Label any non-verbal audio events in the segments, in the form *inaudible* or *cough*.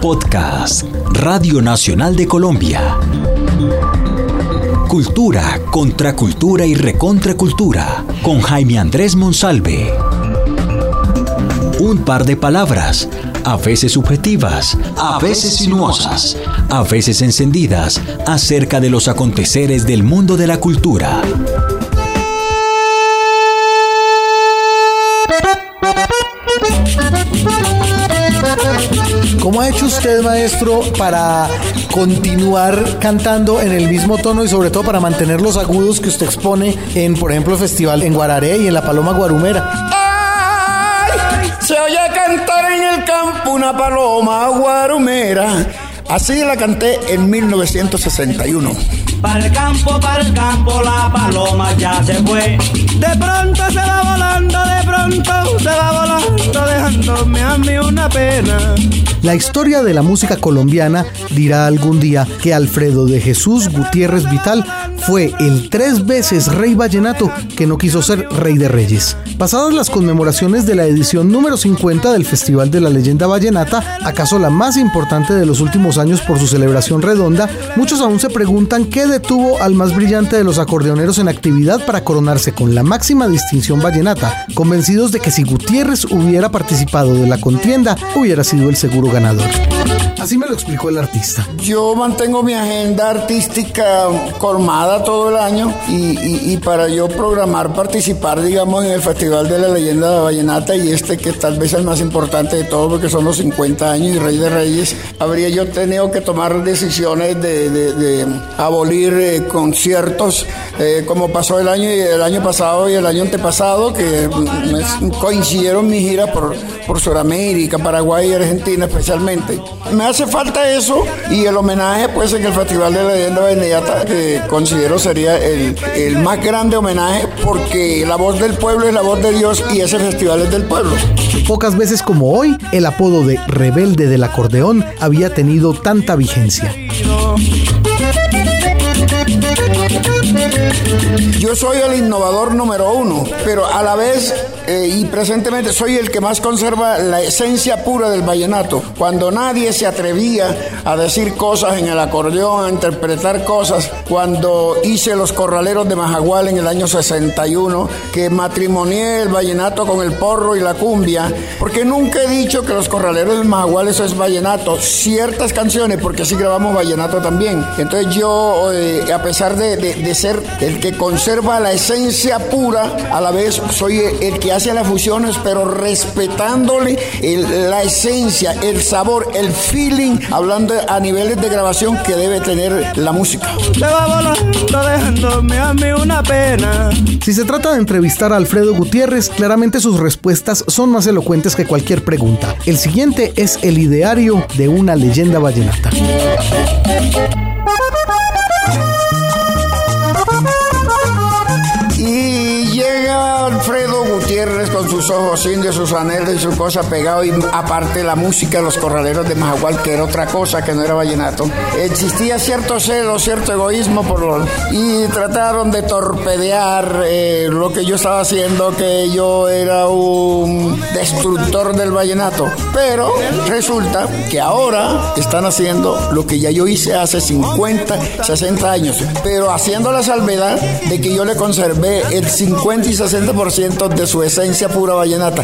Podcast Radio Nacional de Colombia. Cultura, contracultura y recontracultura con Jaime Andrés Monsalve. Un par de palabras, a veces subjetivas, a veces sinuosas, a veces encendidas, acerca de los aconteceres del mundo de la cultura. ¿Cómo ha hecho usted, maestro, para continuar cantando en el mismo tono y sobre todo para mantener los agudos que usted expone en, por ejemplo, el festival en Guararé y en la Paloma Guarumera? ¡Ay! Se oye cantar en el campo una paloma guarumera. Así la canté en 1961. Para el campo, para el campo, la paloma ya se fue. De pronto se va volando, de pronto se va volando, La historia de la música colombiana dirá algún día que Alfredo de Jesús Gutiérrez Vital fue el tres veces rey vallenato que no quiso ser rey de reyes. Pasadas las conmemoraciones de la edición número 50 del Festival de la Leyenda Vallenata, acaso la más importante de los últimos años por su celebración redonda, muchos aún se preguntan qué detuvo al más brillante de los acordeoneros en actividad para coronarse con la máxima distinción vallenata, convencidos de que si Gutiérrez hubiera participado de la contienda, hubiera sido el seguro ganador. Así me lo explicó el artista. Yo mantengo mi agenda artística colmada todo el año y, y, para yo programar, participar, digamos, en el Festival de la Leyenda Vallenata y este que tal vez es el más importante de todos porque son los 50 años y Rey de Reyes, habría yo tenido que tomar decisiones de, de, de abolir eh, conciertos eh, como pasó el año y el año pasado y el año antepasado que coincidieron mis giras por, por Sudamérica, Paraguay y Argentina especialmente. Me hace falta eso y el homenaje pues en el Festival de la Leyenda Vallenata que considero sería el, el más grande homenaje porque la voz del pueblo es la voz de Dios y ese festival es del pueblo. Pocas veces como hoy, el apodo de rebelde del acordeón había tenido tanta vigencia. Yo soy el innovador número uno, pero a la vez eh, y presentemente soy el que más conserva la esencia pura del vallenato. Cuando nadie se atrevía a decir cosas en el acordeón, a interpretar cosas, cuando hice Los Corraleros de Majagual en el año 61, que matrimonié el vallenato con el porro y la cumbia, porque nunca he dicho que Los Corraleros de Majagual eso es vallenato. Ciertas canciones, porque así grabamos vallenato también. Entonces yo, eh, a pesar de, de, de ser el que conserva la esencia pura, a la vez soy el que hace las fusiones, pero respetándole el, la esencia, el sabor, el feeling, hablando a niveles de grabación que debe tener la música. Se va volando dejándome a mí una pena. Si se trata de entrevistar a Alfredo Gutiérrez, claramente sus respuestas son más elocuentes que cualquier pregunta. El siguiente es el ideario de una leyenda vallenata. Con sus ojos indios, sus anhelos y su cosa pegado y aparte la música los corraleros de Majagual, que era otra cosa que no era vallenato. Existía cierto celo, cierto egoísmo por lo, y trataron de torpedear eh, lo que yo estaba haciendo, que yo era un destructor del vallenato. Pero resulta que ahora están haciendo lo que ya yo hice hace 50, 60 años, pero haciendo la salvedad de que yo le conservé el 50 y 60% de su esencia pura vallenata.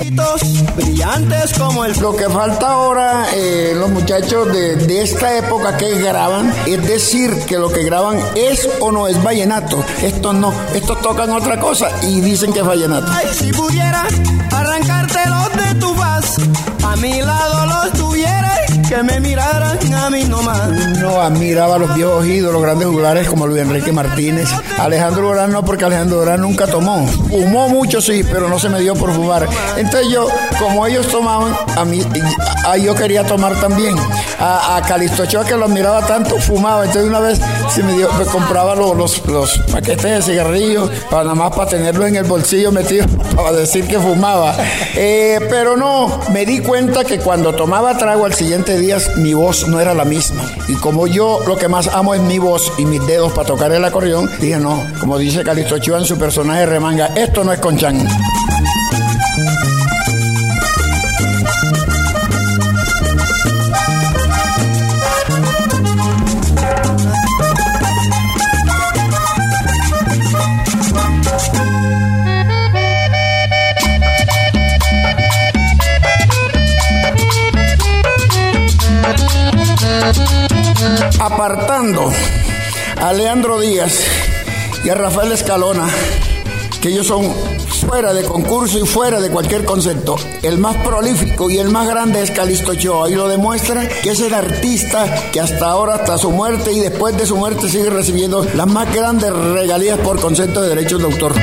Brillantes como el Lo que falta ahora, eh, los muchachos de, de, esta época que graban, es decir que lo que graban es o no es vallenato. Estos no, estos tocan otra cosa y dicen que es vallenato. Ay, si pudiera arrancártelos de tu faz, a mi lado los tuviera que me miraran a mí nomás. No admiraba a los viejos ídolos, grandes juglares como Luis Enrique Martínez. Alejandro Durán no, porque Alejandro Durán nunca tomó. Fumó mucho, sí, pero no se me dio por fumar. Entonces yo, como ellos tomaban, a mí, a, yo quería tomar también. A, a que lo admiraba tanto, fumaba. Entonces una vez se me, dio, me compraba los, los, paquetes de cigarrillos para nada más para tenerlo en el bolsillo metido *laughs* para decir que fumaba. Eh, pero no, me di cuenta que cuando tomaba trago al siguiente día mi voz no era la misma. Y como yo lo que más amo es mi voz y mis dedos para tocar el acordeón, dije no, como dice Calixto Ochoa en su personaje remanga, esto no es Conchan. A Leandro Díaz y a Rafael Escalona, que ellos son fuera de concurso y fuera de cualquier concepto. El más prolífico y el más grande es Calisto Ochoa y lo demuestra que es el artista que hasta ahora, hasta su muerte y después de su muerte sigue recibiendo las más grandes regalías por concepto de derechos de autor.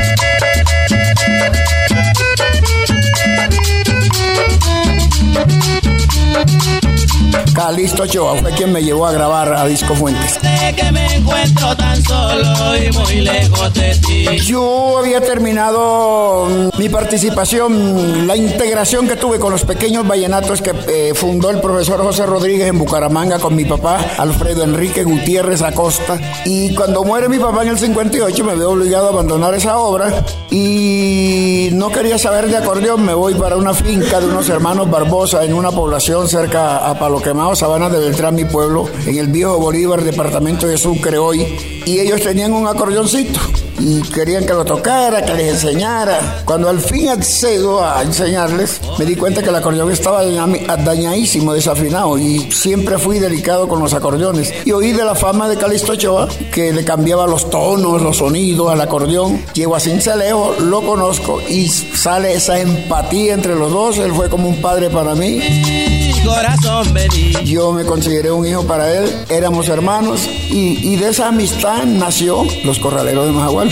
Calisto Ochoa fue quien me llevó a grabar a Disco Fuentes. que me encuentro tan solo y muy lejos de ti. Yo había terminado mm, mi participación, la integración que tuve con los pequeños vallenatos que eh, fundó el profesor José Rodríguez en Bucaramanga con mi papá, Alfredo Enrique Gutiérrez Acosta. Y cuando muere mi papá en el 58 me veo obligado a abandonar esa obra y no quería saber de acordeón, me voy para una finca de unos hermanos Barbosa en una población cerca a Palo Quemado, Sabana de Beltrán, mi pueblo, en el viejo Bolívar, departamento de Sucre hoy, y ellos tenían un acordeoncito y querían que lo tocara, que les enseñara. Cuando al fin accedo a enseñarles, me di cuenta que el acordeón estaba dañadísimo, desafinado y siempre fui delicado con los acordeones. Y oí de la fama de Calisto Ochoa que le cambiaba los tonos, los sonidos al acordeón. Llego a Cincelejo, lo conozco y sale esa empatía entre los dos. Él fue como un padre para mí. Corazón Yo me consideré un hijo para él, éramos hermanos y, y de esa amistad nació los corraleros de Majagual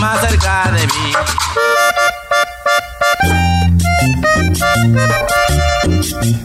más cerca de mí.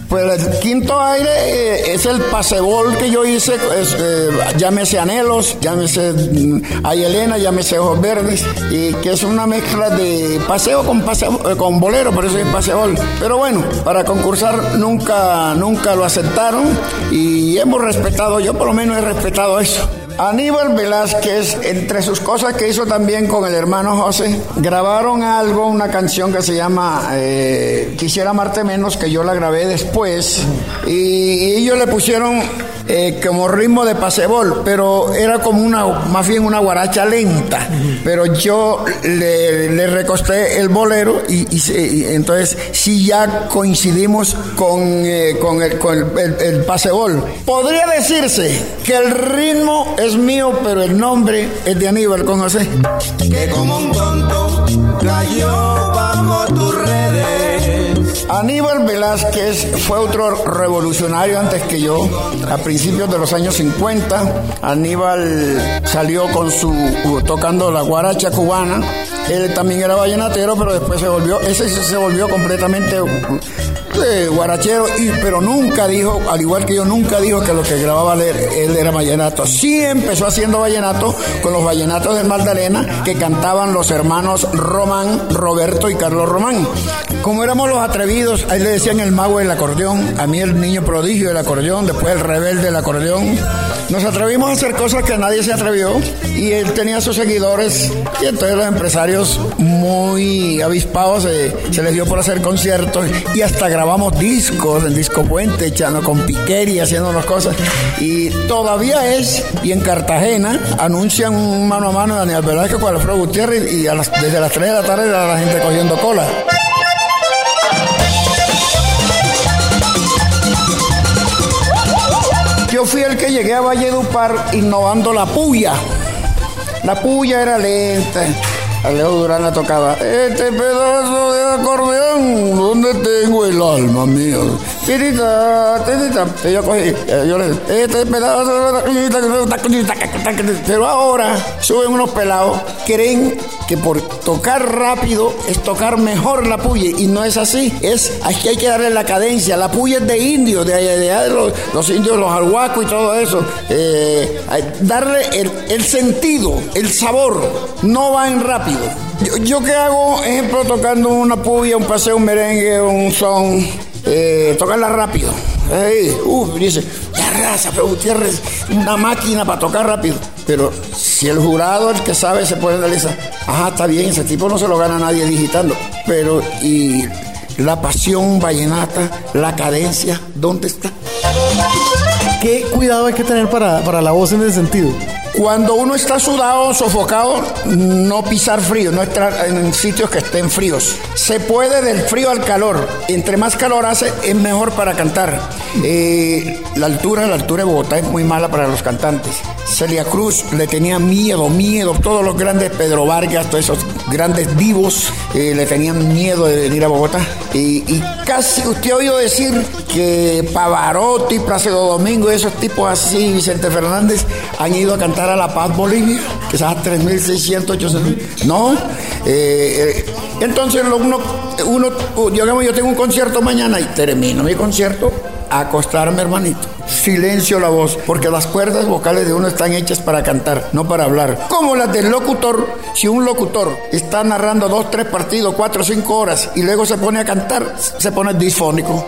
Pues el quinto aire eh, es el pasebol que yo hice, eh, llámese Anhelos, llámese mm, Ayelena, llámese Ojos Verdes, y que es una mezcla de paseo con paseo, eh, con bolero, por eso es pasebol. Pero bueno, para concursar nunca, nunca lo aceptaron y hemos respetado, yo por lo menos he respetado eso. Aníbal Velázquez, entre sus cosas que hizo también con el hermano José, grabaron algo, una canción que se llama eh, Quisiera amarte menos, que yo la grabé después, y ellos le pusieron eh, como ritmo de pasebol, pero era como una, más bien una guaracha lenta. Pero yo le, recosté el bolero y, entonces sí ya coincidimos con, eh, con, el, pasebol. Podría decirse que el ritmo es mío, pero el nombre es de Aníbal con José. Que como un tonto cayó bajo redes. Aníbal Velázquez fue otro revolucionario antes que yo. A principios de los años 50, Aníbal salió con su tocando la guaracha cubana. Él también era vallenatero, pero después se volvió, ese se volvió completamente eh, guarachero, y, pero nunca dijo, al igual que yo, nunca dijo que lo que grababa él, era vallenato. Sí empezó haciendo vallenato con los vallenatos de Magdalena que cantaban los hermanos Román, Roberto y Carlos Román. Como éramos los atrevidos, ahí le decían el mago del acordeón, a mí el niño prodigio del acordeón, después el rebelde del acordeón. Nos atrevimos a hacer cosas que nadie se atrevió y él tenía sus seguidores y entonces los empresarios muy avispados se, les dio por hacer conciertos y hasta grabamos discos en Disco Puente, echando con Piqueri, haciendo las cosas y todavía es y en Cartagena anuncian un mano a mano de Daniel Velázquez con Alfredo Gutiérrez y desde las 3 de la tarde la gente cogiendo cola. Yo fui el que llegué a Valledupar innovando la puya. La puya era lenta. Alejo Durán la tocaba. Este pedazo de acordeón, ¿dónde tengo el alma mío? Titita, titita. Yo cogí, yo le este pedazo de Pero ahora suben unos pelados, creen que por tocar rápido es tocar mejor la puya y no es así. Es que hay que darle la cadencia. La puya es de indios, de allá de, los, los, indios, los arhuacos y todo eso. Eh, darle el, sentido, el sabor. No va en rápido. Yo, qué hago, ejemplo, tocando una puya, un paseo, un merengue, un son, eh, tocarla rápido. Uf, dice, la raza, pero Gutiérrez, una máquina para tocar rápido. Pero si el jurado, el que sabe, se puede analizar, ajá, está bien, ese tipo no se lo gana nadie digitando. Pero, y la pasión vallenata, la cadencia, ¿dónde está? ¿Qué cuidado hay que tener para, para la voz en ese sentido? Cuando uno está sudado, sofocado, no pisar frío, no estar en sitios que estén fríos. Se puede del frío al calor. Entre más calor hace, es mejor para cantar. Eh, la altura, la altura de Bogotá es muy mala para los cantantes. Celia Cruz le tenía miedo, miedo. Todos los grandes, Pedro Vargas, todos esos grandes vivos, eh, le tenían miedo de venir a Bogotá. Y, casi usted ha oído decir que Pavarotti, Plácido Domingo esos tipos así, Vicente Fernández, han ido a cantar a La Paz, Bolivia, que es a 3.600, 800. No. Eh, entonces uno, uno, digamos, yo tengo un concierto mañana y termino mi concierto acostarme, hermanito. Silencio la voz, porque las cuerdas vocales de uno están hechas para cantar, no para hablar. Como las del locutor, si un locutor está narrando dos, tres partidos, cuatro, cinco horas y luego se pone a cantar, se pone disfónico.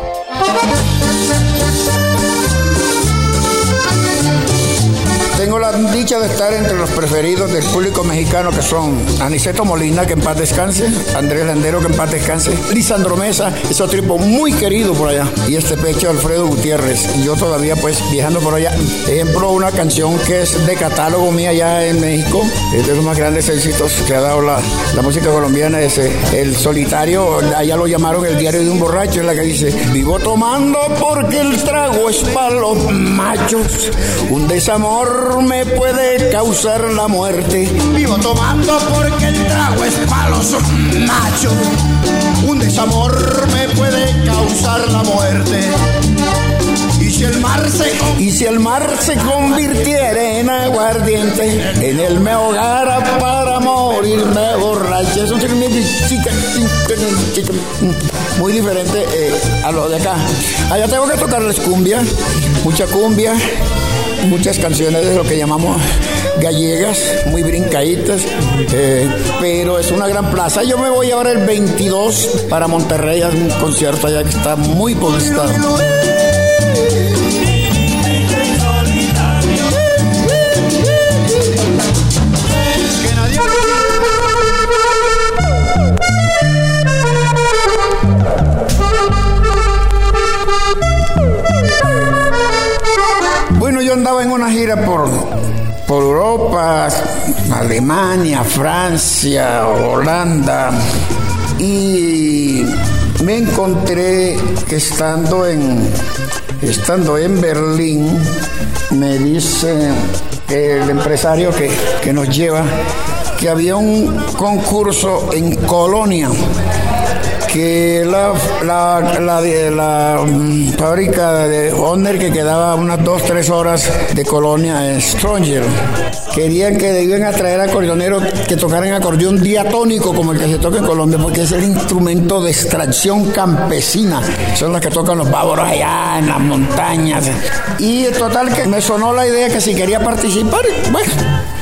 Tengo la dicha de estar entre los preferidos del público mexicano que son Aniceto Molina, que en paz descanse, Andrés Landero, que en paz descanse, Lisandro Mesa, es otro tipo muy querido por allá, y este pecho Alfredo Gutiérrez. Y yo todavía pues viajando por allá. Ejemplo, una canción que es de catálogo mía allá en México, es de los más grandes éxitos que ha dado la, la música colombiana, es eh, El Solitario, allá lo llamaron El Diario de un Borracho, es la que dice, vivo tomando porque el trago es para los machos, un desamor me puede causar la muerte. Vivo tomando porque el trago es para los machos. Un desamor me puede causar la muerte. Y si el mar se y si el mar se convirtiera en aguardiente, en él me ahogara para morirme borracha. Es un chica, muy diferente eh, a lo de acá. Allá tengo que tocarles cumbia, mucha cumbia muchas canciones de lo que llamamos gallegas, muy brincaditas, eh, pero es una gran plaza. Yo me voy ahora el 22 para Monterrey a un concierto allá que está muy publicitado. Alemania, Francia, Holanda, y me encontré que estando en, estando en Berlín, me dice el empresario que, que nos lleva que había un concurso en Colonia que la, la, la, mm, fábrica de Honor que quedaba unas dos, tres horas de colonia Stronger. Querían que debían atraer acordeoneros que tocaran acordeón diatónico como el que se toca en Colombia, porque es el instrumento de extracción campesina. Son los que tocan los bávaros allá en las montañas. Y total que me sonó la idea que si quería participar, bueno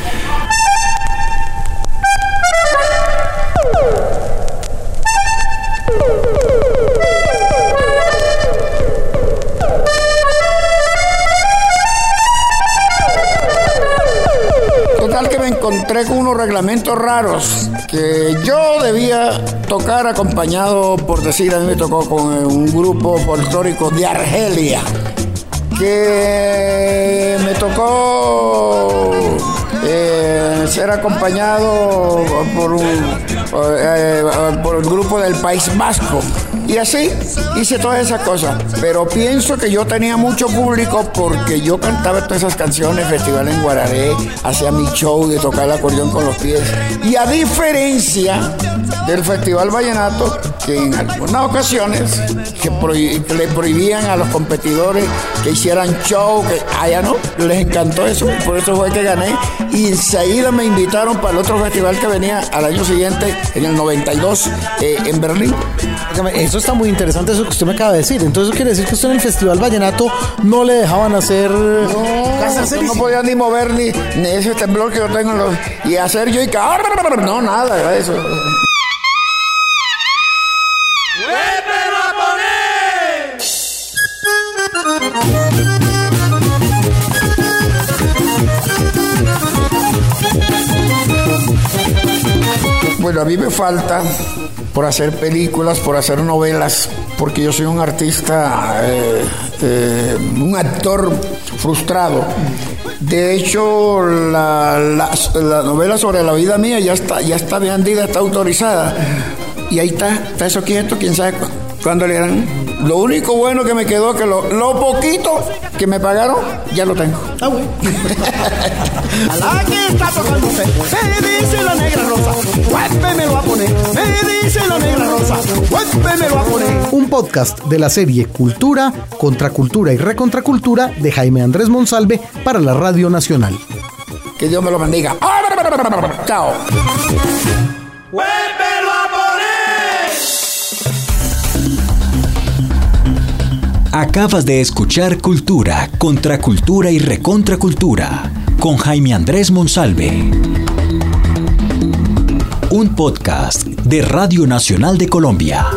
encontré con unos reglamentos raros que yo debía tocar acompañado, por decir, a mí me tocó con un grupo folclórico de Argelia, que me tocó eh, ser acompañado por, un, eh, por el grupo del País Vasco. Y así hice todas esas cosas. Pero pienso que yo tenía mucho público porque yo cantaba todas esas canciones, Festival en Guararé, hacía mi show de tocar el acordeón con los pies. Y a diferencia del Festival Vallenato, que en algunas ocasiones que, le prohibían a los competidores que hicieran show, que allá no, les encantó eso, por eso fue que gané. Y enseguida me invitaron para el otro festival que venía al año siguiente, en el 92, eh, en Berlín. Eso está muy interesante, eso que usted me acaba de decir. Entonces, eso quiere decir que usted en el Festival Vallenato no le dejaban hacer. No, no podía ni mover ni, ese temblor que yo tengo y hacer yo y que. No, nada, eso. Bueno, a mí me falta por hacer películas, por hacer novelas, porque yo soy un artista, eh, eh, un actor frustrado. De hecho, la, la, novela sobre la vida mía ya está, ya está vendida, está autorizada. Y ahí está, está eso quieto, quién sabe cuándo le harán. Lo único bueno que me quedó es que lo, lo, poquito que me pagaron, ya lo tengo. Ah, bueno. *laughs* Aquí está tocando usted. Me dice la negra rosa. me lo va a poner. Me dice la negra rosa. me lo va a poner. Un podcast de la serie Cultura, Contracultura y Recontracultura de Jaime Andrés Monsalve para la Radio Nacional. Que Dios me lo bendiga. Chao. Acabas de escuchar Cultura, Contracultura y Recontracultura con Jaime Andrés Monsalve. Un podcast de Radio Nacional de Colombia.